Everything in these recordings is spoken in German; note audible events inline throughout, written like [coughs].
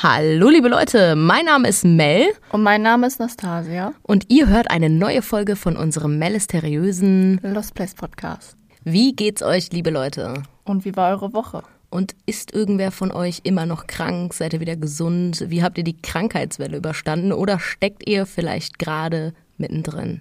Hallo liebe Leute, mein Name ist Mel Und mein Name ist Nastasia. und ihr hört eine neue Folge von unserem Melisteriösen Lost Place Podcast. Wie geht's euch, liebe Leute? Und wie war eure Woche? Und ist irgendwer von euch immer noch krank? Seid ihr wieder gesund? Wie habt ihr die Krankheitswelle überstanden oder steckt ihr vielleicht gerade mittendrin?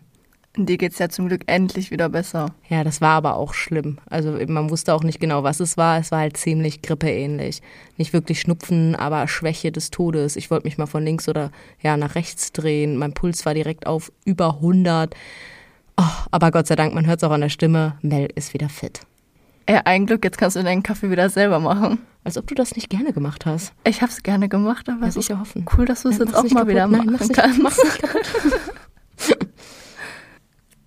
Dir geht's ja zum Glück endlich wieder besser. Ja, das war aber auch schlimm. Also man wusste auch nicht genau, was es war. Es war halt ziemlich grippeähnlich. Nicht wirklich Schnupfen, aber Schwäche des Todes. Ich wollte mich mal von links oder ja nach rechts drehen. Mein Puls war direkt auf über 100. Oh, aber Gott sei Dank, man hört es auch an der Stimme. Mel ist wieder fit. Ja, ein Glück, jetzt kannst du deinen Kaffee wieder selber machen. Als ob du das nicht gerne gemacht hast. Ich hab's gerne gemacht, aber es ist ich ja hoffen. cool, dass du es Ja, jetzt auch mal wieder machen mach's nicht, kannst. mach's nicht. [laughs]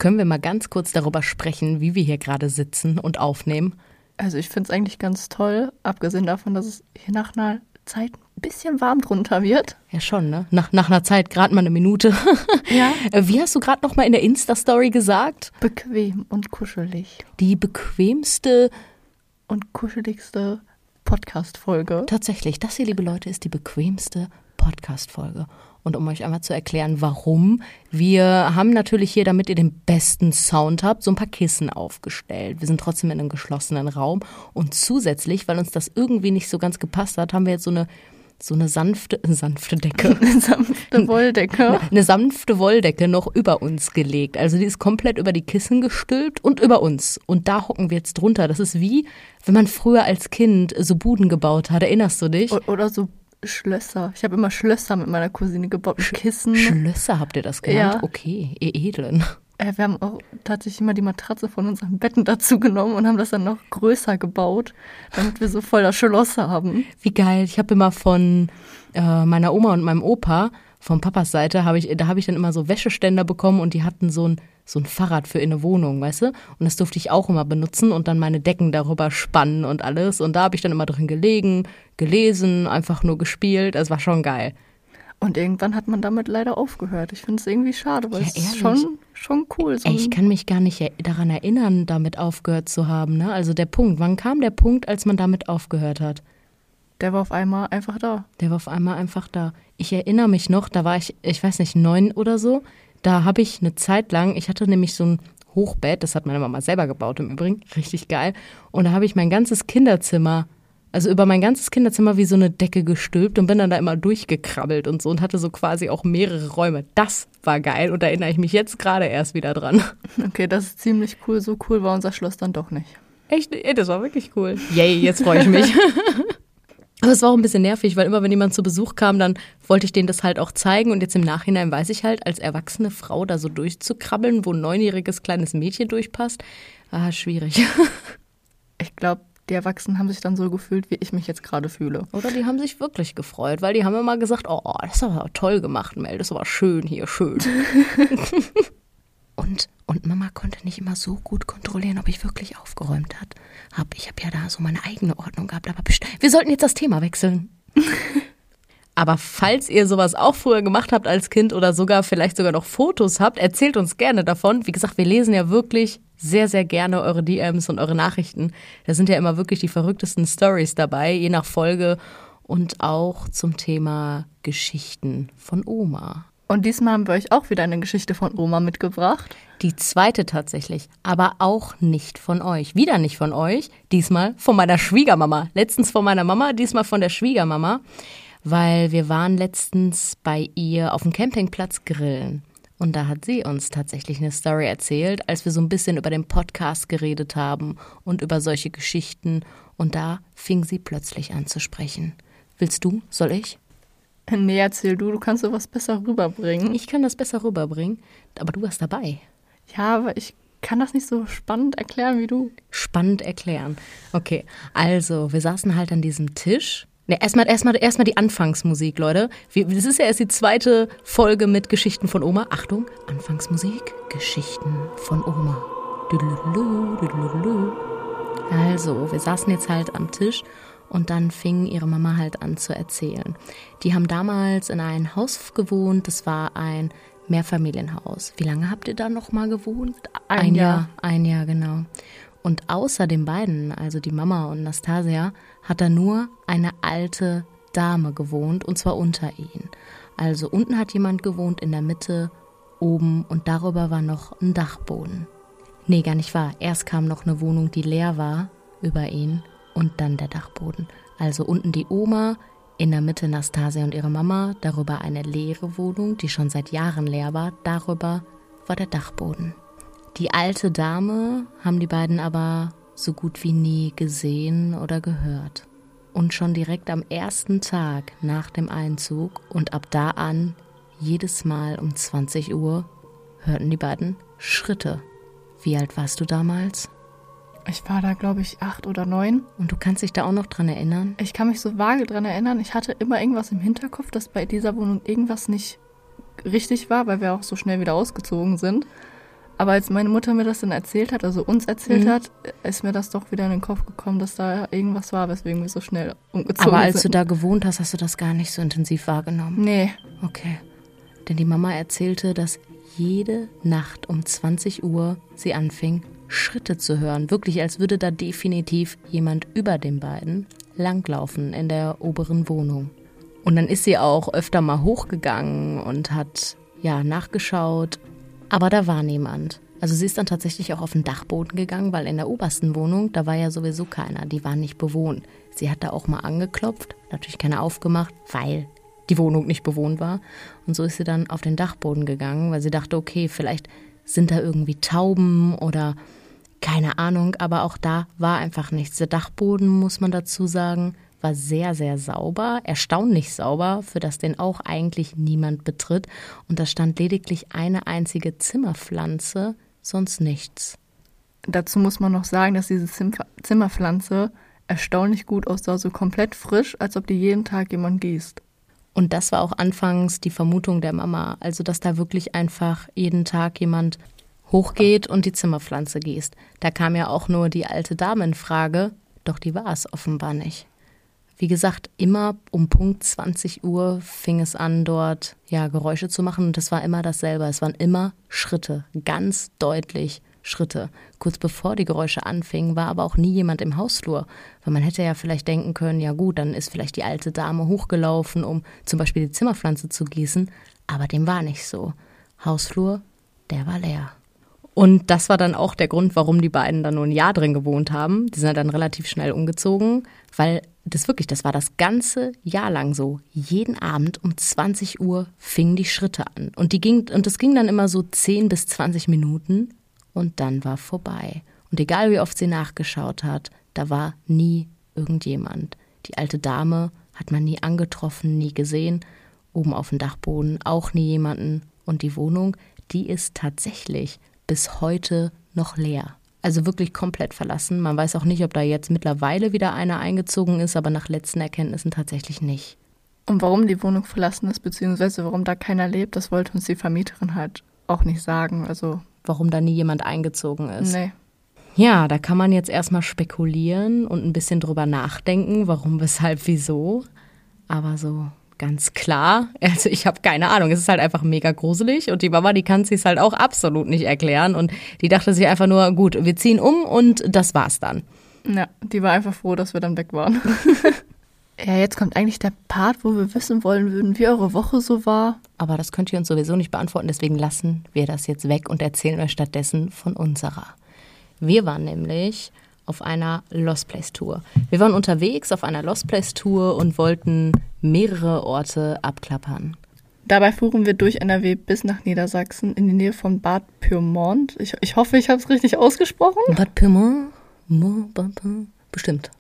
Können wir mal ganz kurz darüber sprechen, wie wir hier gerade sitzen und aufnehmen? Also ich find's eigentlich ganz toll, abgesehen davon, dass es hier nach einer Zeit ein bisschen warm drunter wird. Ja, schon, ne? Nach, nach einer Zeit, gerade mal eine Minute. [laughs] Ja. Äh, Wie hast du gerade noch mal in der Insta-Story gesagt? Bequem und kuschelig. Die bequemste, Und kuscheligste Podcast-Folge. tatsächlich, das hier, liebe Leute, ist die bequemste Podcast-Folge. Und um euch einmal zu erklären, warum, wir haben natürlich hier, damit ihr den besten Sound habt, so ein paar Kissen aufgestellt. Wir sind trotzdem in einem geschlossenen Raum. Und zusätzlich, weil uns das irgendwie nicht so ganz gepasst hat, haben wir jetzt so eine, so eine sanfte, [laughs] sanfte Decke. [laughs] Eine sanfte Wolldecke. [laughs] eine sanfte Wolldecke noch über uns gelegt. Also die ist komplett über die Kissen gestülpt und über uns. Und da hocken wir jetzt drunter. Das ist wie, wenn man früher als Kind so Buden gebaut hat. Erinnerst du dich? Oder so Schlösser. Ich habe immer Schlösser mit meiner Cousine gebaut. mit Kissen. Schlösser habt ihr das genannt? Ja. Okay, ihr Edlen. Äh, wir haben auch tatsächlich immer die Matratze von unseren Betten dazu genommen und haben das dann noch größer gebaut, damit wir so voll das Schloss haben. Wie geil. Ich habe immer von äh, meiner Oma und meinem Opa, von Papas Seite, habe ich, da habe ich dann immer so Wäscheständer bekommen und die hatten so ein, so ein Fahrrad für in eine Wohnung, weißt du? Und das durfte ich auch immer benutzen und dann meine Decken darüber spannen und alles. Und da habe ich dann immer drin gelegen, gelesen, einfach nur gespielt. Das war schon geil. Und irgendwann hat man damit leider aufgehört. Ich finde es irgendwie schade, weil Ja, es ist schon, schon cool. So Ey, ich kann mich gar nicht daran erinnern, damit aufgehört zu haben. Ne? Also der Punkt, wann kam der Punkt, als man damit aufgehört hat? der war auf einmal einfach da. Der war auf einmal einfach da. Ich erinnere mich noch, da war ich, ich weiß nicht, neun oder so. Da habe ich eine Zeit lang, ich hatte nämlich so ein Hochbett, das hat meine Mama selber gebaut im Übrigen, [laughs] richtig geil. Und da habe ich mein ganzes Kinderzimmer, also über mein ganzes Kinderzimmer wie so eine Decke gestülpt und bin dann da immer durchgekrabbelt und so und hatte so quasi auch mehrere Räume. Das war geil und da erinnere ich mich jetzt gerade erst wieder dran. [laughs] Okay, das ist ziemlich cool. So cool war unser Schloss dann doch nicht. Echt? Ey, das war wirklich cool. Yay, jetzt freue ich mich. [laughs] Aber es war auch ein bisschen nervig, weil immer, wenn jemand zu Besuch kam, dann wollte ich denen das halt auch zeigen. Und jetzt im Nachhinein weiß ich halt, als erwachsene Frau da so durchzukrabbeln, wo ein neunjähriges kleines Mädchen durchpasst, ah, schwierig. [laughs] Ich glaube, die Erwachsenen haben sich dann so gefühlt, wie ich mich jetzt gerade fühle. Oder die haben sich wirklich gefreut, weil die haben immer gesagt, oh, das ist aber toll gemacht, Mel, das war schön hier, schön. [laughs] [laughs] und, und Mama konnte nicht immer so gut kontrollieren, ob ich wirklich aufgeräumt hat. Hab, ich habe ja da so meine eigene Ordnung gehabt, aber wir sollten jetzt das Thema wechseln. [laughs] Aber falls ihr sowas auch früher gemacht habt als Kind oder sogar vielleicht sogar noch Fotos habt, erzählt uns gerne davon. Wie gesagt, wir lesen ja wirklich sehr, sehr gerne eure DMs und eure Nachrichten. Da sind ja immer wirklich die verrücktesten Stories dabei, je nach Folge und auch zum Thema Geschichten von Oma. Und diesmal haben wir euch auch wieder eine Geschichte von Oma mitgebracht. Die zweite tatsächlich, aber auch nicht von euch. Wieder nicht von euch, diesmal von meiner Schwiegermama. Letztens von meiner Mama, diesmal von der Schwiegermama, weil wir waren letztens bei ihr auf dem Campingplatz grillen. Und da hat sie uns tatsächlich eine Story erzählt, als wir so ein bisschen über den Podcast geredet haben und über solche Geschichten. Und da fing sie plötzlich an zu sprechen. Willst du? Soll ich? [laughs] Nee, erzähl du, du kannst sowas besser rüberbringen. Ich kann das besser rüberbringen, aber du warst dabei. Ja, aber ich kann das nicht so spannend erklären wie du. spannend erklären. Okay, also wir saßen halt an diesem Tisch. Ne, erstmal erstmal erstmal die Anfangsmusik, Leute. Wir, das ist ja erst die zweite Folge mit Geschichten von Oma. Achtung, Anfangsmusik, Geschichten von Oma. Also, wir saßen jetzt halt am Tisch und dann fing ihre Mama halt an zu erzählen. Die haben damals in einem Haus gewohnt, das war ein Mehrfamilienhaus. Wie lange habt ihr da noch mal gewohnt? Ein Jahr. Ein Jahr, genau. Und außer den beiden, also die Mama und Nastasia, hat er nur eine alte Dame gewohnt und zwar unter ihnen. Also unten hat jemand gewohnt, in der Mitte, oben und darüber war noch ein Dachboden. Nee, gar nicht wahr. Erst kam noch eine Wohnung, die leer war, über ihn und dann der Dachboden. Also unten die Oma, in der Mitte Nastasia und ihre Mama, darüber eine leere Wohnung, die schon seit Jahren leer war, darüber war der Dachboden. Die alte Dame haben die beiden aber so gut wie nie gesehen oder gehört. Und schon direkt am ersten Tag nach dem Einzug und ab da an, jedes Mal um 20 Uhr, hörten die beiden Schritte. Wie alt warst du damals? Ich war da, glaube ich, acht oder neun. Und du kannst dich da auch noch dran erinnern? Ich kann mich so vage dran erinnern. Ich hatte immer irgendwas im Hinterkopf, dass bei dieser Wohnung irgendwas nicht richtig war, weil wir auch so schnell wieder ausgezogen sind. Aber als meine Mutter mir das dann erzählt hat, also uns erzählt mhm. hat, ist mir das doch wieder in den Kopf gekommen, dass da irgendwas war, weswegen wir so schnell umgezogen sind. Aber als sind. du da gewohnt hast, hast du das gar nicht so intensiv wahrgenommen? Nee. Okay. Denn die Mama erzählte, dass jede Nacht um 20 Uhr sie anfing, Schritte zu hören. Wirklich, als würde da definitiv jemand über den beiden langlaufen in der oberen Wohnung. Und dann ist sie auch öfter mal hochgegangen und hat ja nachgeschaut, aber da war niemand. Also sie ist dann tatsächlich auch auf den Dachboden gegangen, weil in der obersten Wohnung, da war ja sowieso keiner, die war nicht bewohnt. Sie hat da auch mal angeklopft, natürlich keine aufgemacht, weil die Wohnung nicht bewohnt war. Und so ist sie dann auf den Dachboden gegangen, weil sie dachte, okay, vielleicht sind da irgendwie Tauben oder keine Ahnung, aber auch da war einfach nichts. Der Dachboden, muss man dazu sagen, war sehr, sehr sauber, erstaunlich sauber, für das den auch eigentlich niemand betritt. Und da stand lediglich eine einzige Zimmerpflanze, sonst nichts. Dazu muss man noch sagen, dass diese Zimmerpflanze erstaunlich gut aussah, so komplett frisch, als ob die jeden Tag jemand gießt. Und das war auch anfangs die Vermutung der Mama, also dass da wirklich einfach jeden Tag jemand hochgeht und die Zimmerpflanze gießt. Da kam ja auch nur die alte Dame in Frage, doch die war es offenbar nicht. Wie gesagt, immer um Punkt 20 Uhr fing es an, dort ja Geräusche zu machen und es war immer dasselbe. Es waren immer Schritte, ganz deutlich Schritte. Kurz bevor die Geräusche anfingen, war aber auch nie jemand im Hausflur, weil man hätte ja vielleicht denken können, ja gut, dann ist vielleicht die alte Dame hochgelaufen, um zum Beispiel die Zimmerpflanze zu gießen, aber dem war nicht so. Hausflur, der war leer. Und das war dann auch der Grund, warum die beiden dann nur ein Jahr drin gewohnt haben. Die sind dann relativ schnell umgezogen, weil das wirklich, das war das ganze Jahr lang so. Jeden Abend um 20 Uhr fingen die Schritte an. Und die ging, und das ging dann immer so 10 bis 20 Minuten und dann war vorbei. Und egal wie oft sie nachgeschaut hat, da war nie irgendjemand. Die alte Dame hat man nie angetroffen, nie gesehen. Oben auf dem Dachboden auch nie jemanden. Und die Wohnung, die ist tatsächlich bis heute noch leer. Also wirklich komplett verlassen. Man weiß auch nicht, ob da jetzt mittlerweile wieder einer eingezogen ist, aber nach letzten Erkenntnissen tatsächlich nicht. Und warum die Wohnung verlassen ist, beziehungsweise warum da keiner lebt, das wollte uns die Vermieterin halt auch nicht sagen. Also warum da nie jemand eingezogen ist. Nee. Ja, da kann man jetzt erstmal spekulieren und ein bisschen drüber nachdenken, warum, weshalb, wieso. Aber so Ganz klar. [laughs] Also ich habe keine Ahnung. Es ist halt einfach mega gruselig und die Mama, die kann sich halt auch absolut nicht erklären und die dachte sich einfach nur, gut, wir ziehen um und das war's dann. Ja, die war einfach froh, dass wir dann weg waren. [laughs] ja, jetzt kommt eigentlich der Part, wo wir wissen wollen würden, wie eure Woche so war. Aber das könnt ihr uns sowieso nicht beantworten, deswegen lassen wir das jetzt weg und erzählen euch stattdessen von unserer. Wir waren nämlich auf einer Lost Place Tour. Wir waren unterwegs auf einer Lost Place Tour und wollten mehrere Orte abklappern. Dabei fuhren wir durch NRW bis nach Niedersachsen in die Nähe von Bad Pyrmont. Ich, ich hoffe, ich habe es richtig ausgesprochen. Bad Pyrmont? Bestimmt.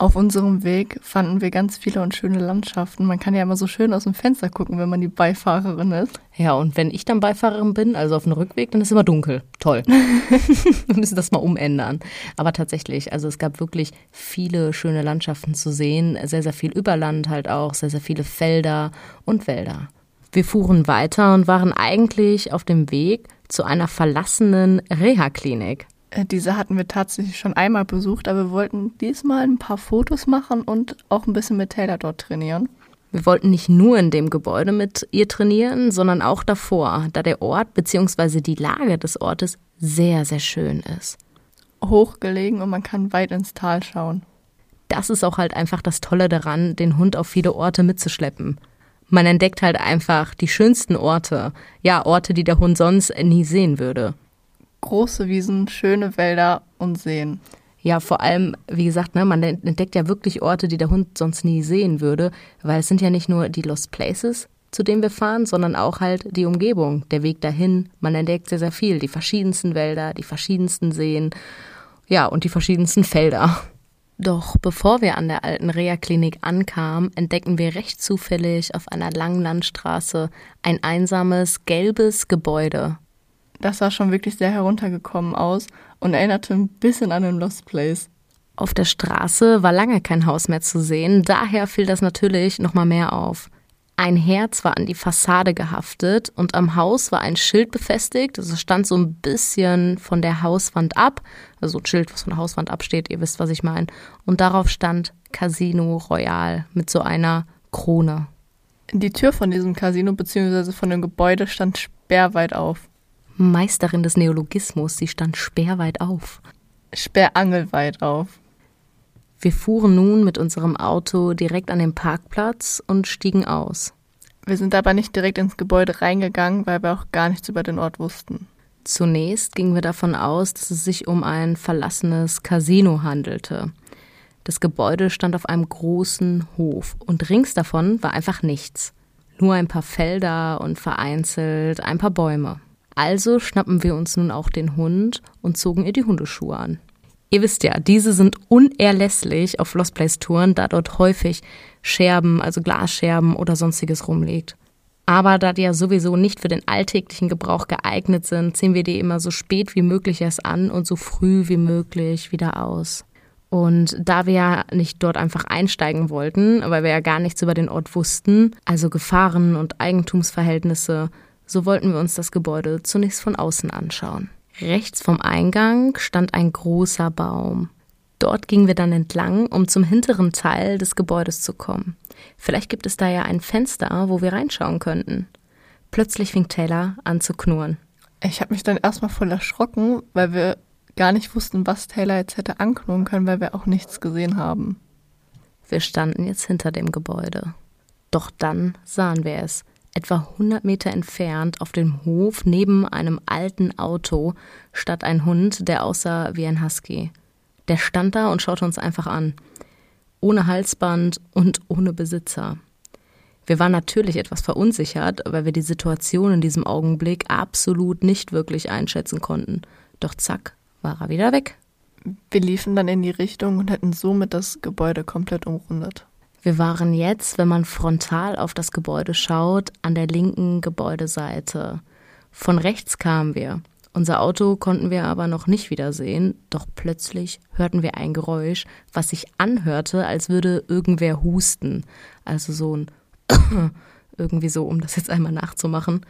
Auf unserem Weg fanden wir ganz viele und schöne Landschaften. Man kann ja immer so schön aus dem Fenster gucken, wenn man die Beifahrerin ist. Ja, und wenn ich dann Beifahrerin bin, also auf dem Rückweg, dann ist immer dunkel. Toll. [laughs] wir müssen das mal umändern. Aber tatsächlich, also es gab wirklich viele schöne Landschaften zu sehen. Sehr, sehr viel Überland halt auch, sehr, sehr viele Felder und Wälder. Wir fuhren weiter und waren eigentlich auf dem Weg zu einer verlassenen Reha-Klinik. Äh, diese hatten wir tatsächlich schon einmal besucht, aber wir wollten diesmal ein paar Fotos machen und auch ein bisschen mit Taylor dort trainieren. Wir wollten nicht nur in dem Gebäude mit ihr trainieren, sondern auch davor, da der Ort bzw. die Lage des Ortes sehr, sehr schön ist. Hochgelegen und man kann weit ins Tal schauen. das ist auch halt einfach das Tolle daran, den Hund auf viele Orte mitzuschleppen. Man entdeckt halt einfach die schönsten Orte. Ja, Orte, die der Hund sonst nie sehen würde. Große Wiesen, schöne Wälder und Seen. Ja, vor allem, wie gesagt, ne, man entdeckt ja wirklich Orte, die der Hund sonst nie sehen würde, weil es sind ja nicht nur die Lost Places, zu denen wir fahren, sondern auch halt die Umgebung, der Weg dahin. Man entdeckt sehr, sehr viel. Die verschiedensten Wälder, die verschiedensten Seen, ja, und die verschiedensten Felder. Doch bevor wir an der alten Reha-Klinik ankamen, entdecken wir recht zufällig auf einer langen Landstraße ein einsames, gelbes Gebäude. Das sah schon wirklich sehr heruntergekommen aus und erinnerte ein bisschen an den Lost Place. Auf der Straße war lange kein Haus mehr zu sehen, daher fiel das natürlich nochmal mehr auf. Ein Herz war an die Fassade gehaftet und am Haus war ein Schild befestigt. Also es stand so ein bisschen von der Hauswand ab. Also ein Schild, was von der Hauswand absteht, ihr wisst, was ich meine. Und darauf stand Casino Royal mit so einer Krone. Die Tür von diesem Casino bzw. von dem Gebäude stand sperrweit auf. Meisterin des Neologismus, sie stand sperrweit auf. Sperrangelweit auf. Wir fuhren nun mit unserem Auto direkt an den Parkplatz und stiegen aus. Wir sind aber nicht direkt ins Gebäude reingegangen, weil wir auch gar nichts über den Ort wussten. Zunächst gingen wir davon aus, dass es sich um ein verlassenes Casino handelte. Das Gebäude stand auf einem großen Hof und rings davon war einfach nichts. Nur ein paar Felder und vereinzelt ein paar Bäume. Also schnappen wir uns nun auch den Hund und zogen ihr die Hundeschuhe an. Ihr wisst ja, diese sind unerlässlich auf Lost Place Touren, da dort häufig Scherben, also Glasscherben oder sonstiges rumliegt. Aber da die ja sowieso nicht für den alltäglichen Gebrauch geeignet sind, ziehen wir die immer so spät wie möglich erst an und so früh wie möglich wieder aus. Und da wir ja nicht dort einfach einsteigen wollten, weil wir ja gar nichts über den Ort wussten, also Gefahren und Eigentumsverhältnisse, so wollten wir uns das Gebäude zunächst von außen anschauen. Rechts vom Eingang stand ein großer Baum. Dort gingen wir dann entlang, um zum hinteren Teil des Gebäudes zu kommen. Vielleicht gibt es da ja ein Fenster, wo wir reinschauen könnten. Plötzlich fing Taylor an zu knurren. Ich habe mich dann erstmal voll erschrocken, weil wir gar nicht wussten, was Taylor jetzt hätte anknurren können, weil wir auch nichts gesehen haben. Wir standen jetzt hinter dem Gebäude. Doch dann sahen wir es etwa 100 Meter entfernt auf dem Hof neben einem alten Auto stand ein Hund, der aussah wie ein Husky. Der stand da und schaute uns einfach an. Ohne Halsband und ohne Besitzer. Wir waren natürlich etwas verunsichert, weil wir die Situation in diesem Augenblick absolut nicht wirklich einschätzen konnten. Doch zack, war er wieder weg. Wir liefen dann in die Richtung und hätten somit das Gebäude komplett umrundet. Wir waren jetzt, wenn man frontal auf das Gebäude schaut, an der linken Gebäudeseite. Von rechts kamen wir. Unser Auto konnten wir aber noch nicht wiedersehen, doch plötzlich hörten wir ein Geräusch, was sich anhörte, als würde irgendwer husten. Also so ein [coughs] irgendwie so, um das jetzt einmal nachzumachen.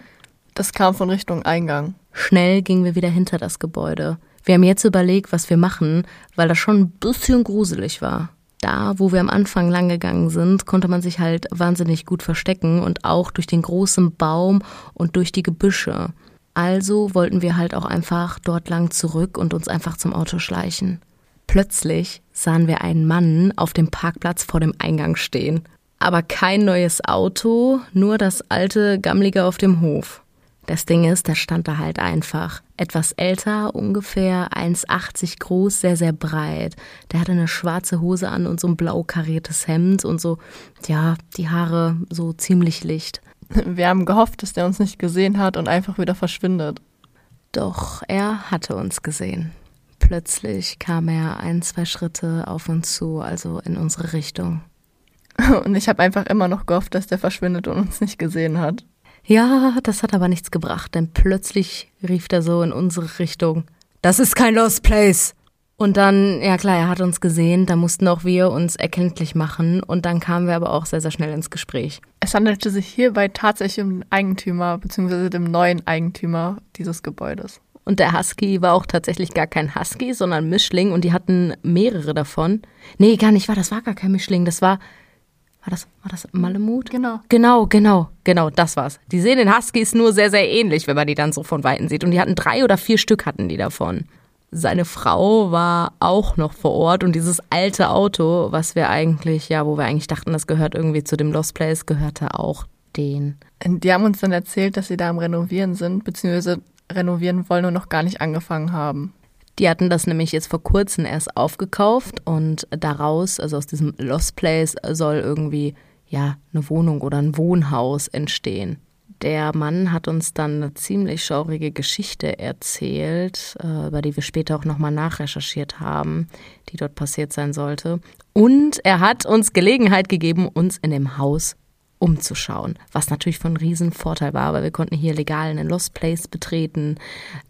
Das kam von Richtung Eingang. Schnell gingen wir wieder hinter das Gebäude. Wir haben jetzt überlegt, was wir machen, weil das schon ein bisschen gruselig war da, wo wir am Anfang lang gegangen sind, konnte man sich halt wahnsinnig gut verstecken und auch durch den großen Baum und durch die Gebüsche. Also wollten wir halt auch einfach dort lang zurück und uns einfach zum Auto schleichen. Plötzlich sahen wir einen Mann auf dem Parkplatz vor dem Eingang stehen. Aber kein neues Auto, nur das alte Gammlige auf dem Hof. Das Ding ist, der stand da halt einfach. Etwas älter, ungefähr 1,80 groß, sehr, sehr breit. Der hatte eine schwarze Hose an und so ein blau kariertes Hemd und so, ja, die Haare so ziemlich licht. Wir haben gehofft, dass der uns nicht gesehen hat und einfach wieder verschwindet. Doch er hatte uns gesehen. Plötzlich kam er ein, zwei Schritte auf uns zu, also in unsere Richtung. Und ich habe einfach immer noch gehofft, dass der verschwindet und uns nicht gesehen hat. Ja, das hat aber nichts gebracht, denn plötzlich rief er so in unsere Richtung: Das ist kein Lost Place! Und dann, ja klar, er hat uns gesehen, da mussten auch wir uns erkenntlich machen und dann kamen wir aber auch sehr, sehr schnell ins Gespräch. Es handelte sich hierbei tatsächlich um den Eigentümer bzw. dem neuen Eigentümer dieses Gebäudes. Und der Husky war auch tatsächlich gar kein Husky, sondern Mischling und die hatten mehrere davon. Nee, gar nicht war, das war gar kein Mischling, das war, war das, war das Malemut? Genau. Genau, genau, genau, das war's. Die sehen den Huskies nur sehr, sehr ähnlich, wenn man die dann so von Weitem sieht. Und die hatten drei oder vier Stück hatten die davon. Seine Frau war auch noch vor Ort und dieses alte Auto, was wir eigentlich, ja, wo wir eigentlich dachten, das gehört irgendwie zu dem Lost Place, gehörte auch denen. Die haben uns dann erzählt, dass sie da am Renovieren sind, beziehungsweise renovieren wollen und noch gar nicht angefangen haben. Die hatten das nämlich jetzt vor kurzem erst aufgekauft und daraus, also aus diesem Lost Place, soll irgendwie ja eine Wohnung oder ein Wohnhaus entstehen. Der Mann hat uns dann eine ziemlich schaurige Geschichte erzählt, äh, über die wir später auch nochmal nachrecherchiert haben, die dort passiert sein sollte. Und er hat uns Gelegenheit gegeben, uns in dem Haus umzuschauen, was natürlich von riesen Vorteil war, weil wir konnten hier legal einen Lost Place betreten,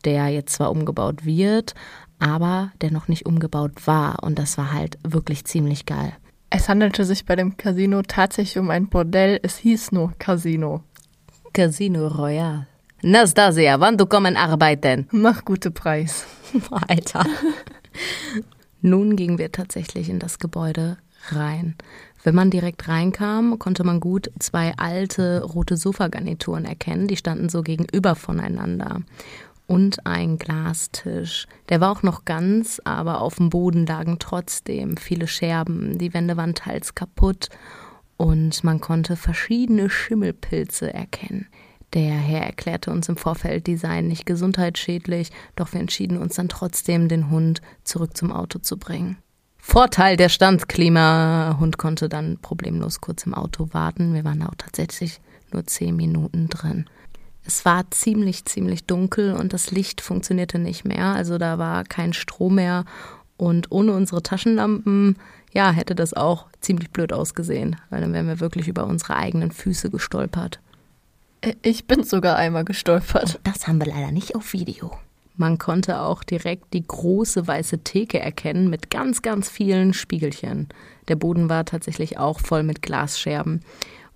der jetzt zwar umgebaut wird, aber der noch nicht umgebaut war und das war halt wirklich ziemlich geil. Es handelte sich bei dem Casino tatsächlich um ein Bordell, es hieß nur Casino. Casino Royal. Nastasia, wann du kommen arbeiten? Mach gute Preis. [laughs] Alter. Nun gingen wir tatsächlich in das Gebäude rein. Wenn man direkt reinkam, konnte man gut zwei alte rote Sofagarnituren erkennen. Die standen so gegenüber voneinander. Und ein Glastisch. Der war auch noch ganz, aber auf dem Boden lagen trotzdem viele Scherben. Die Wände waren teils kaputt und man konnte verschiedene Schimmelpilze erkennen. Der Herr erklärte uns im Vorfeld, die seien nicht gesundheitsschädlich, doch wir entschieden uns dann trotzdem, den Hund zurück zum Auto zu bringen. Vorteil der Standklima. Hund konnte dann problemlos kurz im Auto warten. Wir waren auch tatsächlich nur zehn Minuten drin. Es war ziemlich, ziemlich dunkel und das Licht funktionierte nicht mehr. Also da war kein Strom mehr. Und ohne unsere Taschenlampen ja, hätte das auch ziemlich blöd ausgesehen, weil dann wären wir wirklich über unsere eigenen Füße gestolpert. Ich bin sogar einmal gestolpert. Und das haben wir leider nicht auf Video. Man konnte auch direkt die große weiße Theke erkennen mit ganz, ganz vielen Spiegelchen. Der Boden war tatsächlich auch voll mit Glasscherben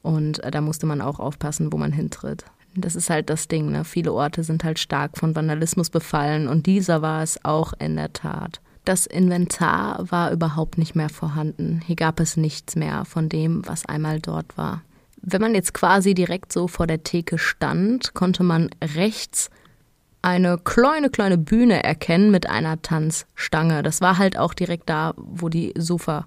und da musste man auch aufpassen, wo man hintritt. Das ist halt das Ding, ne? Viele Orte sind halt stark von Vandalismus befallen und dieser war es auch in der Tat. Das Inventar war überhaupt nicht mehr vorhanden. Hier gab es nichts mehr von dem, was einmal dort war. Wenn man jetzt quasi direkt so vor der Theke stand, konnte man rechts eine kleine, kleine Bühne erkennen mit einer Tanzstange. Das war halt auch direkt da, wo die Sofa,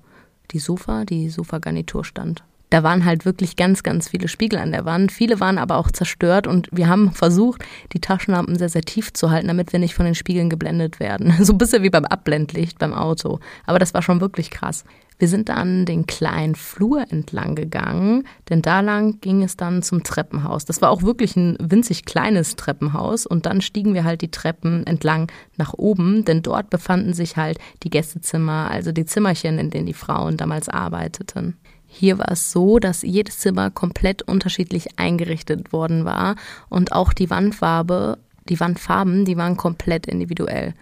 die Sofa, die Sofagarnitur stand da waren halt wirklich ganz, ganz viele Spiegel an der Wand. Viele waren aber auch zerstört und wir haben versucht, die Taschenlampen sehr, sehr tief zu halten, damit wir nicht von den Spiegeln geblendet werden. [laughs] So ein bisschen wie beim Abblendlicht beim Auto. Aber das war schon wirklich krass. Wir sind dann den kleinen Flur entlang gegangen, denn da lang ging es dann zum Treppenhaus. Das war auch wirklich ein winzig kleines Treppenhaus und dann stiegen wir halt die Treppen entlang nach oben, denn dort befanden sich halt die Gästezimmer, also die Zimmerchen, in denen die Frauen damals arbeiteten. Hier war es so, dass jedes Zimmer komplett unterschiedlich eingerichtet worden war und auch die Wandfarbe, die Wandfarben, die waren komplett individuell.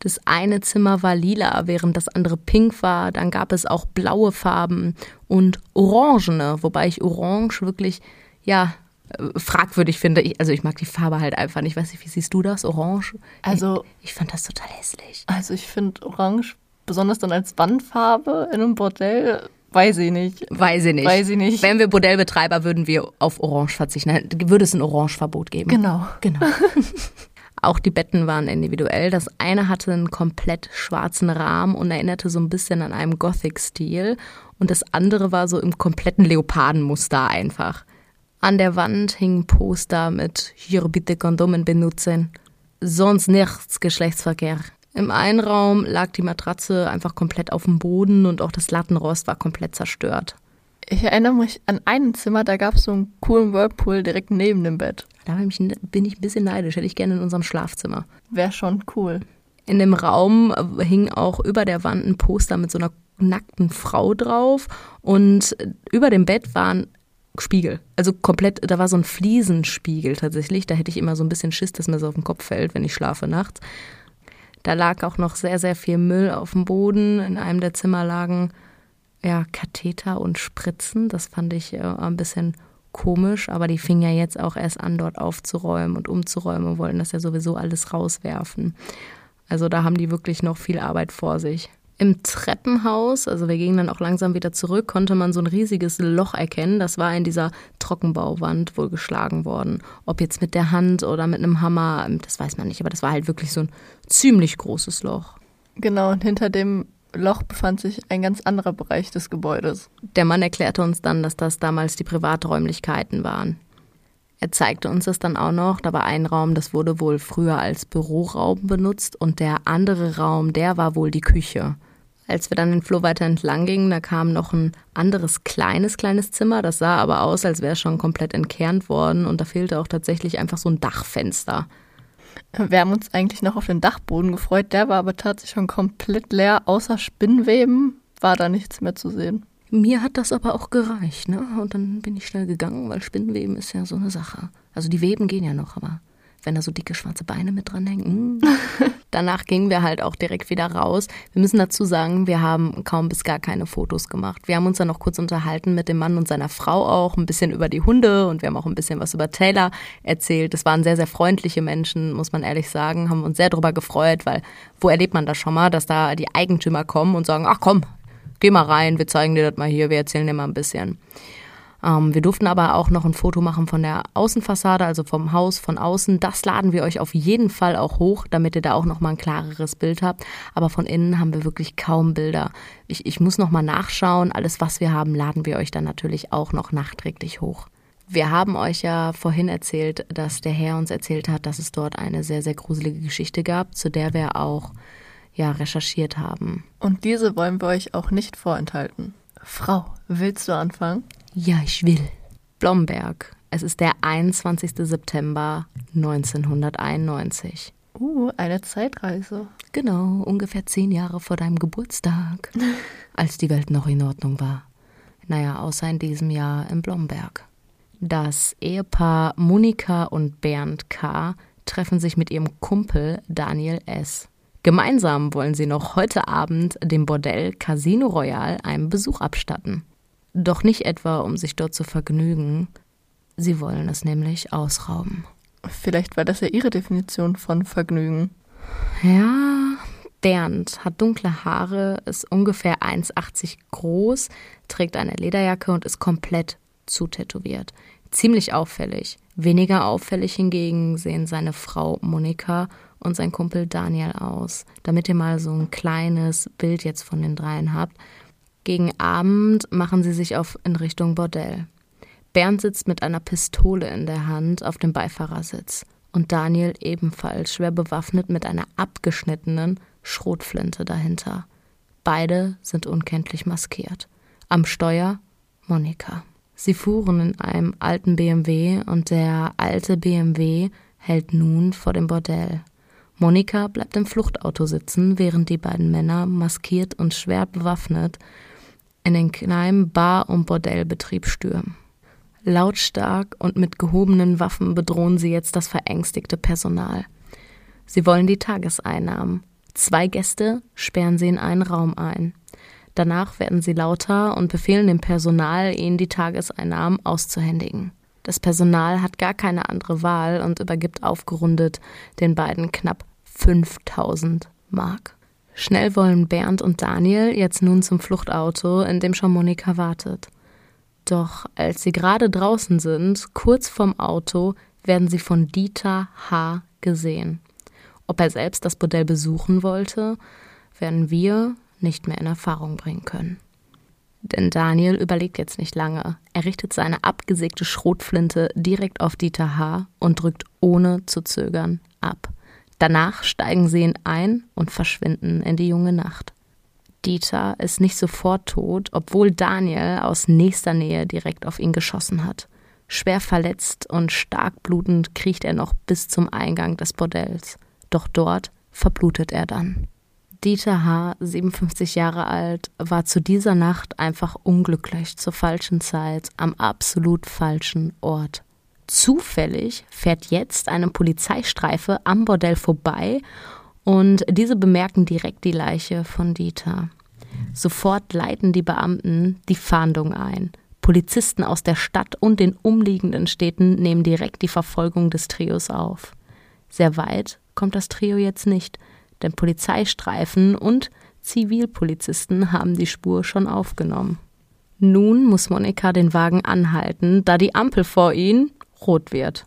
Das eine Zimmer war lila, während das andere pink war. Dann gab es auch blaue Farben und orangene, wobei ich orange wirklich, ja, fragwürdig finde. Ich, also ich mag die Farbe halt einfach nicht. Weiß nicht, wie siehst du das? Orange? Also ich, ich fand das total hässlich. Also ich finde Orange, besonders dann als Wandfarbe in einem Bordell, Weiß ich nicht. Weiß ich nicht. Weiß ich nicht. Wären wir Bordellbetreiber, würden wir auf Orange verzichten. Würde es ein Orangeverbot geben. Genau. Genau. [laughs] Auch die Betten waren individuell. Das eine hatte einen komplett schwarzen Rahmen und erinnerte so ein bisschen an einen Gothic-Stil. Und das andere war so im kompletten Leopardenmuster einfach. An der Wand hingen Poster mit Hier bitte Kondomen benutzen. Sonst nichts Geschlechtsverkehr. Im einen Raum lag die Matratze einfach komplett auf dem Boden und auch das Lattenrost war komplett zerstört. Ich erinnere mich an ein Zimmer, da gab es so einen coolen Whirlpool direkt neben dem Bett. Da bin ich, bin ich ein bisschen neidisch, hätte ich gerne in unserem Schlafzimmer. Wäre schon cool. In dem Raum hing auch über der Wand ein Poster mit so einer nackten Frau drauf und über dem Bett waren Spiegel. Also komplett, da war so ein Fliesenspiegel tatsächlich. Da hätte ich immer so ein bisschen Schiss, dass mir so auf den Kopf fällt, wenn ich schlafe nachts. Da lag auch noch sehr, sehr viel Müll auf dem Boden. In einem der Zimmer lagen ja, Katheter und Spritzen. Das fand ich äh, ein bisschen komisch, aber die fingen ja jetzt auch erst an, dort aufzuräumen und umzuräumen und wollten das ja sowieso alles rauswerfen. Also da haben die wirklich noch viel Arbeit vor sich. Im Treppenhaus, also wir gingen dann auch langsam wieder zurück, konnte man so ein riesiges Loch erkennen. Das war in dieser Trockenbauwand wohl geschlagen worden. Ob jetzt mit der Hand oder mit einem Hammer, das weiß man nicht, aber das war halt wirklich so ein ziemlich großes Loch. Genau, und hinter dem Loch befand sich ein ganz anderer Bereich des Gebäudes. Der Mann erklärte uns dann, dass das damals die Privaträumlichkeiten waren. Er zeigte uns das dann auch noch. Da war ein Raum, das wurde wohl früher als Büroraum benutzt und der andere Raum, der war wohl die Küche. Als wir dann den Flur weiter entlang gingen, da kam noch ein anderes kleines, kleines Zimmer. Das sah aber aus, als wäre es schon komplett entkernt worden und da fehlte auch tatsächlich einfach so ein Dachfenster. Wir haben uns eigentlich noch auf den Dachboden gefreut, der war aber tatsächlich schon komplett leer, außer Spinnweben war da nichts mehr zu sehen. Mir hat das aber auch gereicht, ne? Und dann bin ich schnell gegangen, weil Spinnweben ist ja so eine Sache. Also die Weben gehen ja noch, aber wenn da so dicke schwarze Beine mit dran hängen. Mm. [laughs] Danach gingen wir halt auch direkt wieder raus. Wir müssen dazu sagen, wir haben kaum bis gar keine Fotos gemacht. Wir haben uns dann noch kurz unterhalten mit dem Mann und seiner Frau auch, ein bisschen über die Hunde und wir haben auch ein bisschen was über Taylor erzählt. Das waren sehr, sehr freundliche Menschen, muss man ehrlich sagen. Haben uns sehr darüber gefreut, weil wo erlebt man das schon mal, dass da die Eigentümer kommen und sagen, ach komm, geh mal rein, wir zeigen dir das mal hier, wir erzählen dir mal ein bisschen. Ähm, wir durften aber auch noch ein Foto machen von der Außenfassade, also vom Haus von außen. Das laden wir euch auf jeden Fall auch hoch, damit ihr da auch noch mal ein klareres Bild habt. Aber von innen haben wir wirklich kaum Bilder. Ich, ich muss noch mal nachschauen. Alles, was wir haben, laden wir euch dann natürlich auch noch nachträglich hoch. Wir haben euch ja vorhin erzählt, dass der Herr uns erzählt hat, dass es dort eine sehr, sehr gruselige Geschichte gab, zu der wir auch ja recherchiert haben. Und diese wollen wir euch auch nicht vorenthalten. Frau, willst du anfangen? Ja, ich will. Blomberg. Es ist der 21. September 1991. Uh, eine Zeitreise. Genau, ungefähr zehn Jahre vor deinem Geburtstag, [laughs] als die Welt noch in Ordnung war. Naja, außer in diesem Jahr in Blomberg. Das Ehepaar Monika und Bernd K. treffen sich mit ihrem Kumpel Daniel S. Gemeinsam wollen sie noch heute Abend dem Bordell Casino Royal einen Besuch abstatten. Doch nicht etwa, um sich dort zu vergnügen. Sie wollen es nämlich ausrauben. Vielleicht war das ja Ihre Definition von Vergnügen. Ja, Bernd hat dunkle Haare, ist ungefähr 1,80 groß, trägt eine Lederjacke und ist komplett zutätowiert. Ziemlich auffällig. Weniger auffällig hingegen sehen seine Frau Monika und sein Kumpel Daniel aus. Damit ihr mal so ein kleines Bild jetzt von den dreien habt. Gegen Abend machen sie sich auf in Richtung Bordell. Bernd sitzt mit einer Pistole in der Hand auf dem Beifahrersitz und Daniel ebenfalls schwer bewaffnet mit einer abgeschnittenen Schrotflinte dahinter. Beide sind unkenntlich maskiert. Am Steuer Monika. Sie fuhren in einem alten BMW und der alte BMW hält nun vor dem Bordell. Monika bleibt im Fluchtauto sitzen, während die beiden Männer maskiert und schwer bewaffnet in den kleinen Bar- und Bordellbetrieb stürmen. Lautstark und mit gehobenen Waffen bedrohen sie jetzt das verängstigte Personal. Sie wollen die Tageseinnahmen. Zwei Gäste sperren sie in einen Raum ein. Danach werden sie lauter und befehlen dem Personal, ihnen die Tageseinnahmen auszuhändigen. Das Personal hat gar keine andere Wahl und übergibt aufgerundet den beiden knapp 5000 Mark. Schnell wollen Bernd und Daniel jetzt nun zum Fluchtauto, in dem schon Monika wartet. Doch als sie gerade draußen sind, kurz vorm Auto, werden sie von Dieter H. gesehen. Ob er selbst das Bordell besuchen wollte, werden wir nicht mehr in Erfahrung bringen können. Denn Daniel überlegt jetzt nicht lange. Er richtet seine abgesägte Schrotflinte direkt auf Dieter H. und drückt ohne zu zögern ab. Danach steigen sie ihn ein und verschwinden in die junge Nacht. Dieter ist nicht sofort tot, obwohl Daniel aus nächster Nähe direkt auf ihn geschossen hat. Schwer verletzt und stark blutend kriecht er noch bis zum Eingang des Bordells. Doch dort verblutet er dann. Dieter H., 57 Jahre alt, war zu dieser Nacht einfach unglücklich zur falschen Zeit am absolut falschen Ort. Zufällig fährt jetzt eine Polizeistreife am Bordell vorbei und diese bemerken direkt die Leiche von Dieter. Sofort leiten die Beamten die Fahndung ein. Polizisten aus der Stadt und den umliegenden Städten nehmen direkt die Verfolgung des Trios auf. Sehr weit kommt das Trio jetzt nicht, denn Polizeistreifen und Zivilpolizisten haben die Spur schon aufgenommen. Nun muss Monika den Wagen anhalten, da die Ampel vor ihnen rot wird.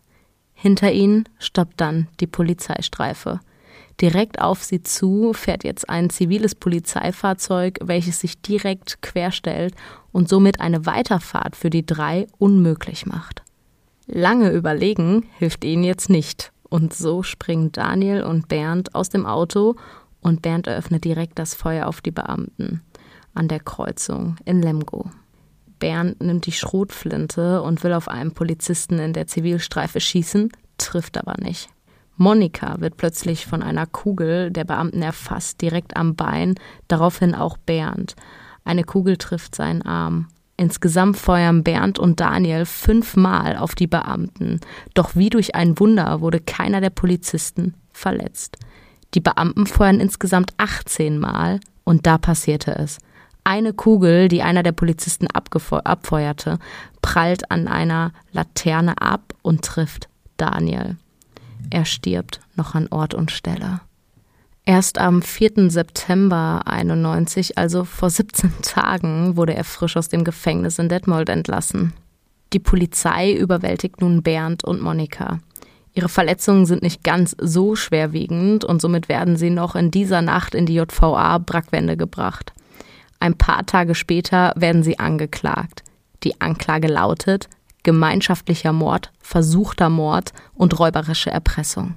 Hinter ihnen stoppt dann die Polizeistreife. Direkt auf sie zu fährt jetzt ein ziviles Polizeifahrzeug, welches sich direkt querstellt und somit eine Weiterfahrt für die drei unmöglich macht. Lange überlegen hilft ihnen jetzt nicht. Und so springen Daniel und Bernd aus dem Auto und Bernd eröffnet direkt das Feuer auf die Beamten an der Kreuzung in Lemgo. Bernd nimmt die Schrotflinte und will auf einen Polizisten in der Zivilstreife schießen, trifft aber nicht. Monika wird plötzlich von einer Kugel der Beamten erfasst, direkt am Bein, daraufhin auch Bernd. Eine Kugel trifft seinen Arm. Insgesamt feuern Bernd und Daniel fünfmal auf die Beamten. Doch wie durch ein Wunder wurde keiner der Polizisten verletzt. Die Beamten feuern insgesamt 18 Mal und da passierte es. Eine Kugel, die einer der Polizisten abfeuerte, prallt an einer Laterne ab und trifft Daniel. Er stirbt noch an Ort und Stelle. Erst am 4. September 91, also vor 17 [laughs] Tagen, wurde er frisch aus dem Gefängnis in Detmold entlassen. Die Polizei überwältigt nun Bernd und Monika. Ihre Verletzungen sind nicht ganz so schwerwiegend und somit werden sie noch in dieser Nacht in die JVA Brackwende gebracht. Ein paar Tage später werden sie angeklagt. Die Anklage lautet gemeinschaftlicher Mord, versuchter Mord und räuberische Erpressung.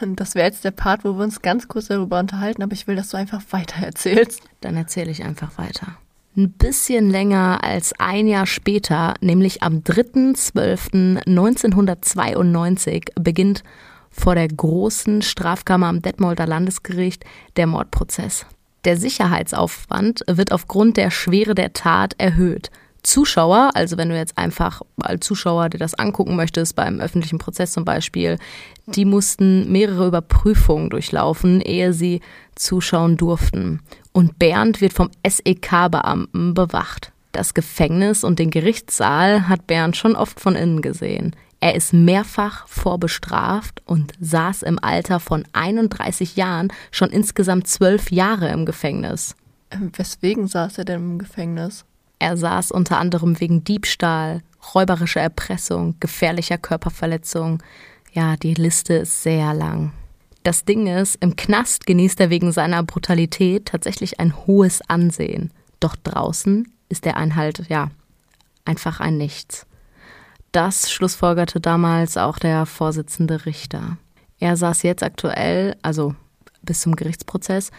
Das wäre jetzt der Part, wo wir uns ganz kurz darüber unterhalten, aber ich will, dass du einfach weiter erzählst. Dann erzähle ich einfach weiter. Ein bisschen länger als ein Jahr später, nämlich am 3.12.1992, beginnt vor der großen Strafkammer am Detmolder Landesgericht der Mordprozess. Der Sicherheitsaufwand wird aufgrund der Schwere der Tat erhöht. Zuschauer, also wenn du jetzt einfach als Zuschauer dir das angucken möchtest, beim öffentlichen Prozess zum Beispiel, die mussten mehrere Überprüfungen durchlaufen, ehe sie zuschauen durften. Und Bernd wird vom SEK-Beamten bewacht. Das Gefängnis und den Gerichtssaal hat Bernd schon oft von innen gesehen. Er ist mehrfach vorbestraft und saß im Alter von 31 Jahren schon insgesamt zwölf Jahre im Gefängnis. Ähm, weswegen saß er denn im Gefängnis? Er saß unter anderem wegen Diebstahl, räuberischer Erpressung, gefährlicher Körperverletzung. Ja, die Liste ist sehr lang. Das Ding ist, im Knast genießt er wegen seiner Brutalität tatsächlich ein hohes Ansehen. Doch draußen ist der Einhalt, ja, einfach ein Nichts. Das schlussfolgerte damals auch der Vorsitzende Richter. Er saß jetzt aktuell, also bis zum Gerichtsprozess,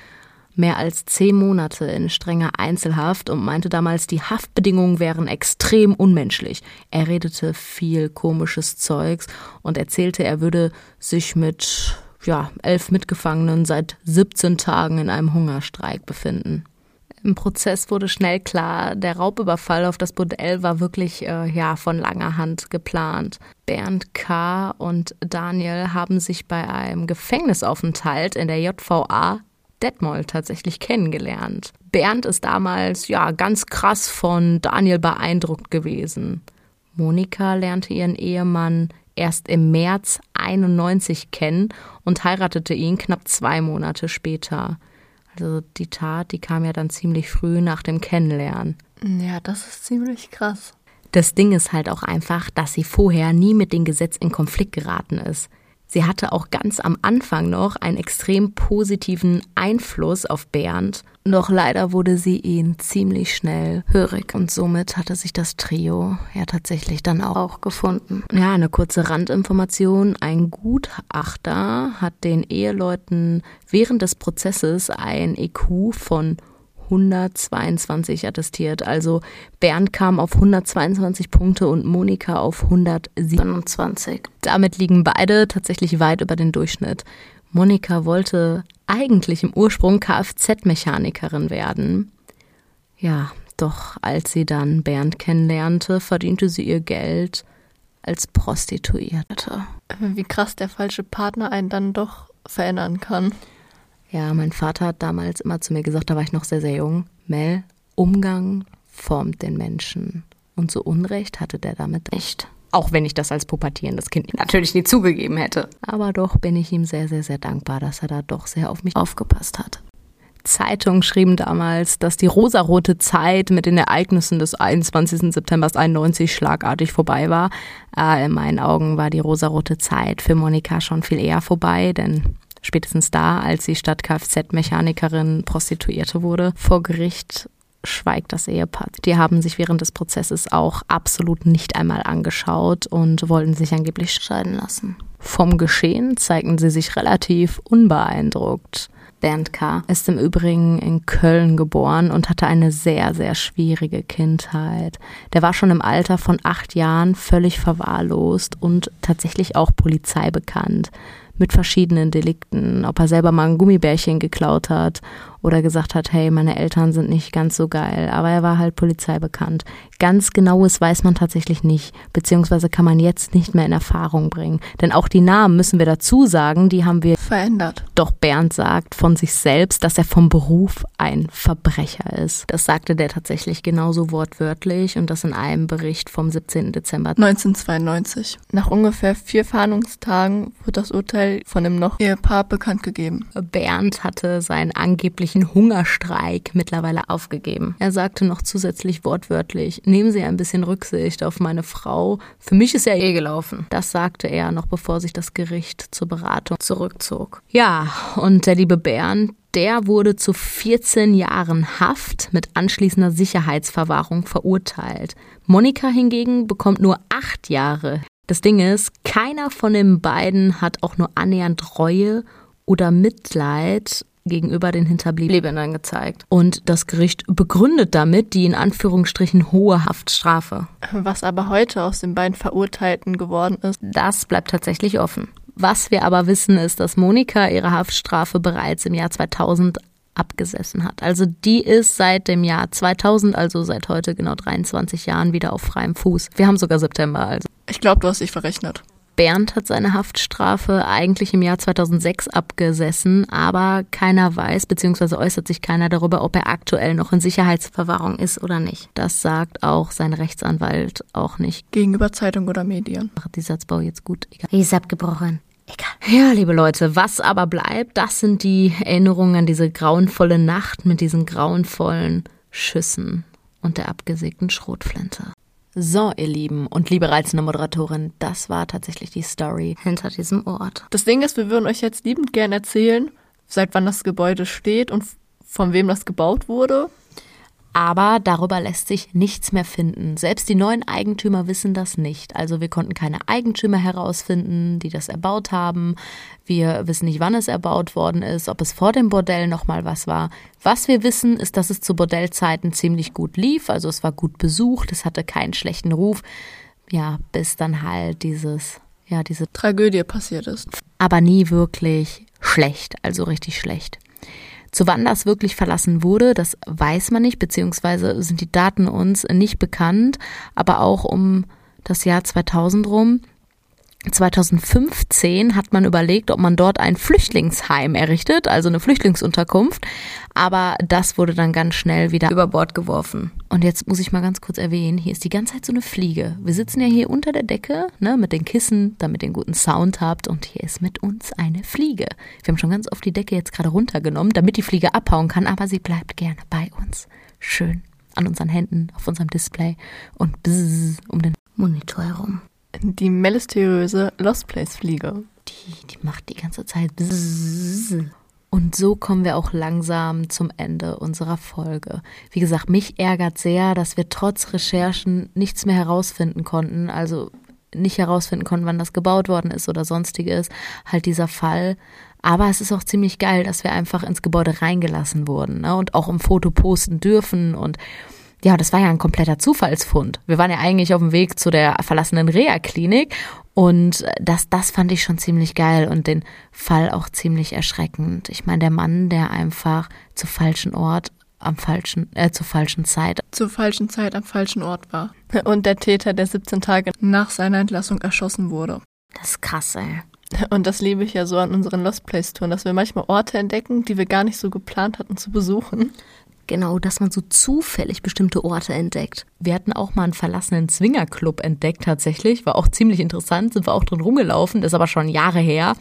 mehr als zehn Monate in strenger Einzelhaft und meinte damals, die Haftbedingungen wären extrem unmenschlich. Er redete viel komisches Zeugs und erzählte, er würde sich mit ja, elf Mitgefangenen seit 17 Tagen in einem Hungerstreik befinden. Im Prozess wurde schnell klar, der Raubüberfall auf das Bordell war wirklich äh, ja von langer Hand geplant. Bernd K. und Daniel haben sich bei einem Gefängnisaufenthalt in der JVA Detmold tatsächlich kennengelernt. Bernd ist damals ja ganz krass von Daniel beeindruckt gewesen. Monika lernte ihren Ehemann erst im März 91 kennen und heiratete ihn knapp zwei Monate später. Also die Tat, die kam ja dann ziemlich früh nach dem Kennenlernen. Ja, das ist ziemlich krass. Das Ding ist halt auch einfach, dass sie vorher nie mit dem Gesetz in Konflikt geraten ist. Sie hatte auch ganz am Anfang noch einen extrem positiven Einfluss auf Bernd, doch leider wurde sie ihn ziemlich schnell hörig und somit hatte sich das Trio ja tatsächlich dann auch gefunden. Ja, eine kurze Randinformation. Ein Gutachter hat den Eheleuten während des Prozesses ein EQ von 122 attestiert. Also Bernd kam auf 122 Punkte und Monika auf 127. Damit liegen beide tatsächlich weit über den Durchschnitt. Monika wollte eigentlich im Ursprung Kfz-Mechanikerin werden. Ja, doch als sie dann Bernd kennenlernte, verdiente sie ihr Geld als Prostituierte. Wie krass der falsche Partner einen dann doch verändern kann. Ja, mein Vater hat damals immer zu mir gesagt, da war ich noch sehr, sehr jung, Mel, Umgang formt den Menschen. Und so Unrecht hatte der damit nicht. Auch wenn ich das als pubertierendes Kind natürlich nie zugegeben hätte. Aber doch bin ich ihm sehr, sehr, sehr dankbar, dass er da doch sehr auf mich aufgepasst hat. Zeitungen schrieben damals, dass die rosarote Zeit mit den Ereignissen des 21. September 91 schlagartig vorbei war. Äh, in meinen Augen war die rosarote Zeit für Monika schon viel eher vorbei, denn spätestens da, als sie statt Kfz-Mechanikerin Prostituierte wurde, vor Gericht schweigt das Ehepaar. Die haben sich während des Prozesses auch absolut nicht einmal angeschaut und wollten sich angeblich scheiden lassen. Vom Geschehen zeigten sie sich relativ unbeeindruckt. Bernd K. ist im Übrigen in Köln geboren und hatte eine sehr, sehr schwierige Kindheit. Der war schon im Alter von acht Jahren völlig verwahrlost und tatsächlich auch Polizei bekannt mit verschiedenen Delikten, ob er selber mal ein Gummibärchen geklaut hat oder gesagt hat, hey, meine Eltern sind nicht ganz so geil. Aber er war halt Polizei bekannt. Ganz genaues weiß man tatsächlich nicht, beziehungsweise kann man jetzt nicht mehr in Erfahrung bringen. Denn auch die Namen müssen wir dazu sagen, die haben wir verändert. Doch Bernd sagt von sich selbst, dass er vom Beruf ein Verbrecher ist. Das sagte der tatsächlich genauso wortwörtlich und das in einem Bericht vom 17. Dezember 1992. Nach ungefähr vier Fahndungstagen wird das Urteil von dem noch Ehepaar bekannt gegeben. Bernd hatte seinen angeblichen Hungerstreik mittlerweile aufgegeben. Er sagte noch zusätzlich wortwörtlich, nehmen Sie ein bisschen Rücksicht auf meine Frau. Für mich ist er eh gelaufen. Das sagte er noch bevor sich das Gericht zur Beratung zurückzog. Ja, und der liebe Bernd, der wurde zu 14 Jahren Haft mit anschließender Sicherheitsverwahrung verurteilt. Monika hingegen bekommt nur acht Jahre. Das Ding ist, keiner von den beiden hat auch nur annähernd Reue oder Mitleid gegenüber den Hinterbliebenen gezeigt. Und das Gericht begründet damit die in Anführungsstrichen hohe Haftstrafe. Was aber heute aus den beiden Verurteilten geworden ist, das bleibt tatsächlich offen. Was wir aber wissen, ist, dass Monika ihre Haftstrafe bereits im Jahr 2000 abgesessen hat. Also die ist seit dem Jahr 2000, also seit heute genau 23 Jahren, wieder auf freiem Fuß. Wir haben sogar September also. Ich glaube, du hast dich verrechnet. Bernd hat seine Haftstrafe eigentlich im Jahr 2006 abgesessen, aber keiner weiß bzw. äußert sich keiner darüber, ob er aktuell noch in Sicherheitsverwahrung ist oder nicht. Das sagt auch sein Rechtsanwalt auch nicht. Gegenüber Zeitung oder Medien. Macht die Satzbau jetzt gut? Egal. Ist abgebrochen. Egal. Ja, liebe Leute, was aber bleibt, das sind die Erinnerungen an diese grauenvolle Nacht mit diesen grauenvollen Schüssen und der abgesägten Schrotflinte. So, ihr Lieben und liebe reizende Moderatorin, das war tatsächlich die Story hinter diesem Ort. Das Ding ist, wir würden euch jetzt liebend gern erzählen, seit wann das Gebäude steht und von wem das gebaut wurde. Aber darüber lässt sich nichts mehr finden. Selbst die neuen Eigentümer wissen das nicht. Also wir konnten keine Eigentümer herausfinden, die das erbaut haben. Wir wissen nicht, wann es erbaut worden ist, ob es vor dem Bordell nochmal was war. Was wir wissen, ist, dass es zu Bordellzeiten ziemlich gut lief. Also es war gut besucht, es hatte keinen schlechten Ruf. Ja, bis dann halt dieses, ja, diese Tragödie passiert ist. Aber nie wirklich schlecht, also richtig schlecht. Zu wann das wirklich verlassen wurde, das weiß man nicht, beziehungsweise sind die Daten uns nicht bekannt, aber auch um das Jahr 2000 rum 2015 hat man überlegt, ob man dort ein Flüchtlingsheim errichtet, also eine Flüchtlingsunterkunft. Aber das wurde dann ganz schnell wieder über Bord geworfen. Und jetzt muss ich mal ganz kurz erwähnen, hier ist die ganze Zeit so eine Fliege. Wir sitzen ja hier unter der Decke, ne, mit den Kissen, damit ihr einen guten Sound habt. Und hier ist mit uns eine Fliege. Wir haben schon ganz oft die Decke jetzt gerade runtergenommen, damit die Fliege abhauen kann, aber sie bleibt gerne bei uns. Schön an unseren Händen, auf unserem Display und bzzz um den Monitor herum. Die mysteriöse Lost Place Fliege. Die, die macht die ganze Zeit. Bzzz. Und so kommen wir auch langsam zum Ende unserer Folge. Wie gesagt, mich ärgert sehr, dass wir trotz Recherchen nichts mehr herausfinden konnten. Also nicht herausfinden konnten, wann das gebaut worden ist oder sonstiges. Halt dieser Fall. Aber es ist auch ziemlich geil, dass wir einfach ins Gebäude reingelassen wurden ne? und auch im Foto posten dürfen und ja, das war ja ein kompletter Zufallsfund. Wir waren ja eigentlich auf dem Weg zu der verlassenen Reha-Klinik und das, das fand ich schon ziemlich geil und den Fall auch ziemlich erschreckend. Ich meine, der Mann, der einfach zu falschen Ort am falschen, äh, zur falschen Zeit. Zur falschen Zeit am falschen Ort war. [laughs] Und der Täter, der 17 Tage nach seiner Entlassung erschossen wurde. Das ist krass, ey. [laughs] Und das liebe ich ja so an unseren Lost Place Touren, dass wir manchmal Orte entdecken, die wir gar nicht so geplant hatten zu besuchen. Genau, dass man so zufällig bestimmte Orte entdeckt. Wir hatten auch mal einen verlassenen Zwingerclub entdeckt tatsächlich, war auch ziemlich interessant, sind wir auch drin rumgelaufen, ist aber schon Jahre her.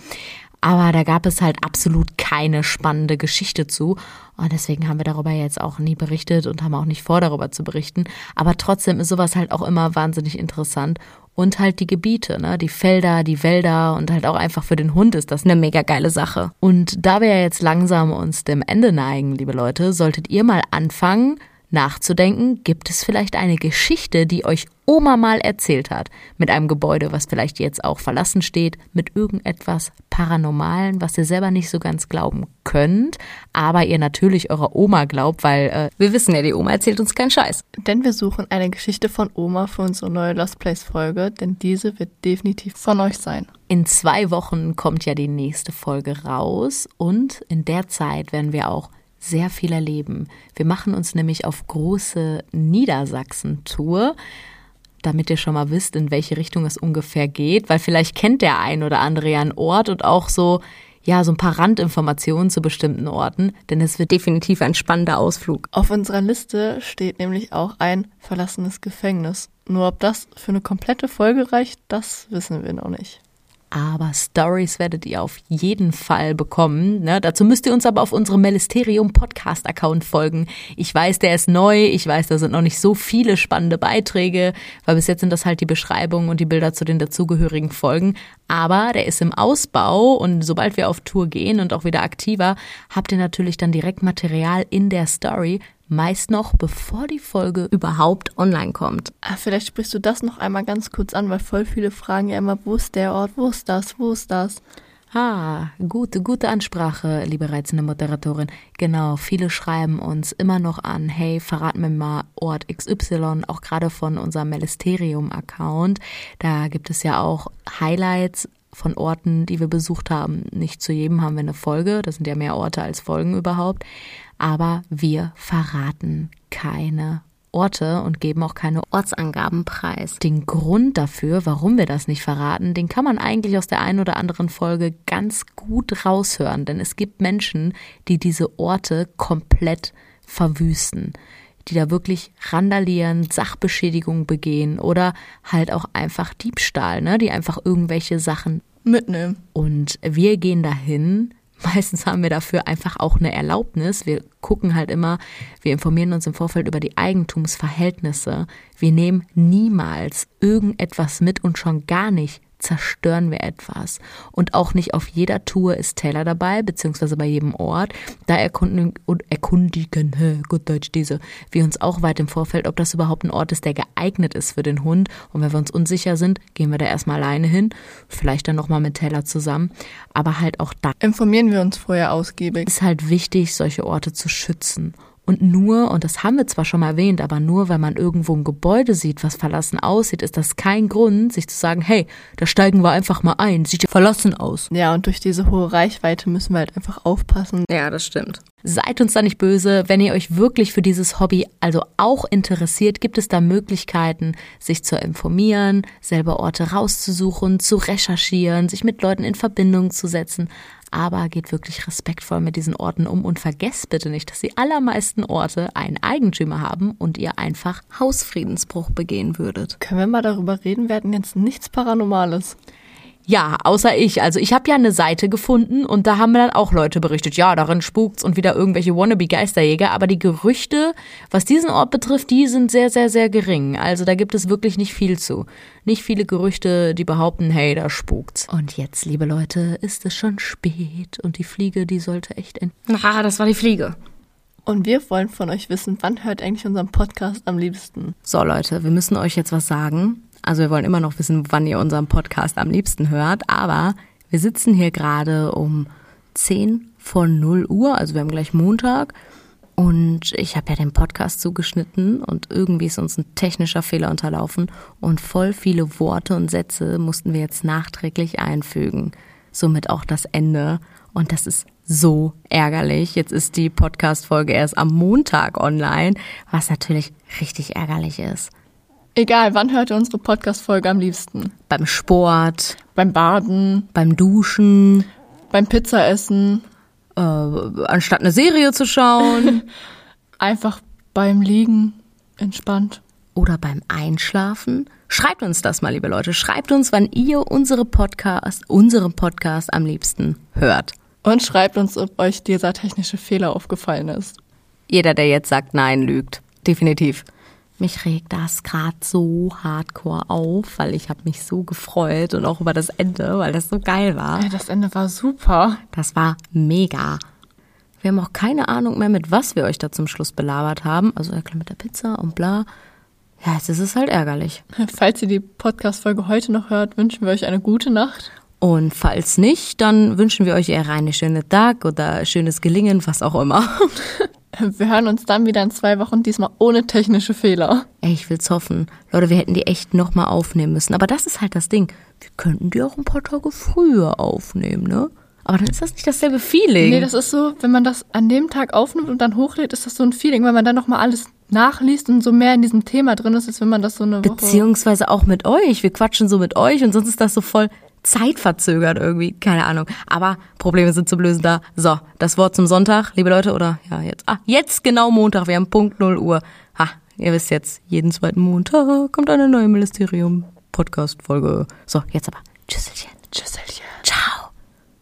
Aber da gab es halt absolut keine spannende Geschichte zu. Und deswegen haben wir darüber jetzt auch nie berichtet und haben auch nicht vor, darüber zu berichten. Aber trotzdem ist sowas halt auch immer wahnsinnig interessant. Und halt die Gebiete, ne? Die Felder, die Wälder und halt auch einfach für den Hund ist das eine mega geile Sache. Und da wir ja jetzt langsam uns dem Ende neigen, liebe Leute, solltet ihr mal anfangen, nachzudenken, gibt es vielleicht eine Geschichte, die euch Oma mal erzählt hat, mit einem Gebäude, was vielleicht jetzt auch verlassen steht, mit irgendetwas Paranormalen, was ihr selber nicht so ganz glauben könnt, aber ihr natürlich eurer Oma glaubt, weil äh, wir wissen ja, die Oma erzählt uns keinen Scheiß. Denn wir suchen eine Geschichte von Oma für unsere neue Lost Place Folge, denn diese wird definitiv von euch sein. In zwei Wochen kommt ja die nächste Folge raus und in der Zeit werden wir auch sehr viel erleben. Wir machen uns nämlich auf große Niedersachsen-Tour, damit ihr schon mal wisst, in welche Richtung es ungefähr geht, weil vielleicht kennt der ein oder andere ja einen Ort und auch so, ja, so ein paar Randinformationen zu bestimmten Orten, denn es wird definitiv ein spannender Ausflug. Auf unserer Liste steht nämlich auch ein verlassenes Gefängnis. Nur ob das für eine komplette Folge reicht, das wissen wir noch nicht aber Stories werdet ihr auf jeden Fall bekommen. Ne? Dazu müsst ihr uns aber auf unserem Melisterium Podcast Account folgen. Ich weiß, der ist neu. Ich weiß, da sind noch nicht so viele spannende Beiträge, weil bis jetzt sind das halt die Beschreibungen und die Bilder zu den dazugehörigen Folgen. Aber der ist im Ausbau und sobald wir auf Tour gehen und auch wieder aktiver, habt ihr natürlich dann direkt Material in der Story, Meist noch bevor die Folge überhaupt online kommt. Ah, vielleicht sprichst du das noch einmal ganz kurz an, weil voll viele fragen ja immer, wo ist der Ort, wo ist das, wo ist das? Ah, gute, gute Ansprache, liebe reizende Moderatorin. Genau, viele schreiben uns immer noch an, hey, verrat mir mal Ort XY, auch gerade von unserem Melisterium-Account. Da gibt es ja auch Highlights von Orten, die wir besucht haben. Nicht zu jedem haben wir eine Folge, das sind ja mehr Orte als Folgen überhaupt aber wir verraten keine Orte und geben auch keine Ortsangaben preis. Den Grund dafür, warum wir das nicht verraten, den kann man eigentlich aus der einen oder anderen Folge ganz gut raushören, denn es gibt Menschen, die diese Orte komplett verwüsten die da wirklich randalieren, Sachbeschädigung begehen oder halt auch einfach Diebstahl, ne, die einfach irgendwelche Sachen mitnehmen. Und wir gehen dahin Meistens haben wir dafür einfach auch eine Erlaubnis. Wir gucken halt immer, wir informieren uns im Vorfeld über die Eigentumsverhältnisse. Wir nehmen niemals irgendetwas mit und schon gar nicht zerstören wir etwas. Und auch nicht auf jeder Tour ist Taylor dabei, beziehungsweise bei jedem Ort. Da erkundigen, erkundigen hä, gut Deutsch diese, wir uns auch weit im Vorfeld, ob das überhaupt ein Ort ist, der geeignet ist für den Hund. Und wenn wir uns unsicher sind, gehen wir da erstmal alleine hin, vielleicht dann nochmal mit Taylor zusammen. Aber halt auch da. Informieren wir uns vorher ausgiebig. Ist halt wichtig, solche Orte zu schützen. Und nur, und das haben wir zwar schon mal erwähnt, aber nur, wenn man irgendwo ein Gebäude sieht, was verlassen aussieht, ist das kein Grund, sich zu sagen, hey, da steigen wir einfach mal ein, sieht ja verlassen aus. Ja, und durch diese hohe Reichweite müssen wir halt einfach aufpassen. Ja, das stimmt. Seid uns da nicht böse. Wenn ihr euch wirklich für dieses Hobby also auch interessiert, gibt es da Möglichkeiten, sich zu informieren, selber Orte rauszusuchen, zu recherchieren, sich mit Leuten in Verbindung zu setzen aber geht wirklich respektvoll mit diesen Orten um und vergesst bitte nicht, dass die allermeisten Orte einen Eigentümer haben und ihr einfach Hausfriedensbruch begehen würdet. Können wir mal darüber reden? Wir hatten jetzt nichts Paranormales. Ja, außer ich. Also ich habe ja eine Seite gefunden und da haben mir dann auch Leute berichtet, ja, darin spukt's und wieder irgendwelche wannabe-Geisterjäger. Aber die Gerüchte, was diesen Ort betrifft, die sind sehr, sehr, sehr gering. Also da gibt es wirklich nicht viel zu. Nicht viele Gerüchte, die behaupten, hey, da spukt's. Und jetzt, liebe Leute, ist es schon spät und die Fliege, die sollte echt enden. Na, das war die Fliege. Und wir wollen von euch wissen, wann hört eigentlich unseren Podcast am liebsten? So Leute, wir müssen euch jetzt was sagen. Also wir wollen immer noch wissen, wann ihr unseren Podcast am liebsten hört, aber wir sitzen hier gerade um 10 vor 0 Uhr, also wir haben gleich Montag und ich habe ja den Podcast zugeschnitten und irgendwie ist uns ein technischer Fehler unterlaufen und voll viele Worte und Sätze mussten wir jetzt nachträglich einfügen. Somit auch das Ende. Und das ist so ärgerlich. Jetzt ist die Podcast-Folge erst am Montag online, was natürlich richtig ärgerlich ist. Egal, wann hört ihr unsere Podcast-Folge am liebsten? Beim Sport, beim Baden, beim Duschen, beim Pizzaessen, äh, anstatt eine Serie zu schauen, [laughs] einfach beim Liegen entspannt oder beim Einschlafen Schreibt uns das mal, liebe Leute. Schreibt uns, wann ihr unsere Podcast, unseren Podcast am liebsten hört. Und schreibt uns, ob euch dieser technische Fehler aufgefallen ist. Jeder, der jetzt sagt Nein, lügt. Definitiv. Mich regt das gerade so hardcore auf, weil ich habe mich so gefreut und auch über das Ende, weil das so geil war. Ja, das Ende war super. Das war mega. Wir haben auch keine Ahnung mehr, mit was wir euch da zum Schluss belabert haben. Also ja klar mit der Pizza und bla. Ja, jetzt ist es halt ärgerlich. Falls ihr die Podcast-Folge heute noch hört, wünschen wir euch eine gute Nacht. Und falls nicht, dann wünschen wir euch eher einen schönen Tag oder schönes Gelingen, was auch immer. [laughs] Wir hören uns dann wieder in zwei Wochen, diesmal ohne technische Fehler. Ey, ich will's hoffen. Leute, wir hätten die echt nochmal aufnehmen müssen. Aber das ist halt das Ding. Wir könnten die auch ein paar Tage früher aufnehmen, ne? Aber dann ist das nicht dasselbe Feeling. Nee, das ist so, wenn man das an dem Tag aufnimmt und dann hochlädt, ist das so ein Feeling, weil man dann nochmal alles nachliest und so mehr in diesem Thema drin ist, als wenn man das so eine Woche... Beziehungsweise auch mit euch. Wir quatschen so mit euch und sonst ist das so voll zeitverzögert irgendwie. Keine Ahnung. Aber Probleme sind zum Lösen da. So, das Wort zum Sonntag, liebe Leute, oder ja, jetzt. Ah, jetzt genau Montag. Wir haben Punkt 0 Uhr. Ha, ihr wisst jetzt, jeden zweiten Montag kommt eine neue Ministerium-Podcast-Folge. So, jetzt aber. Tschüsselchen.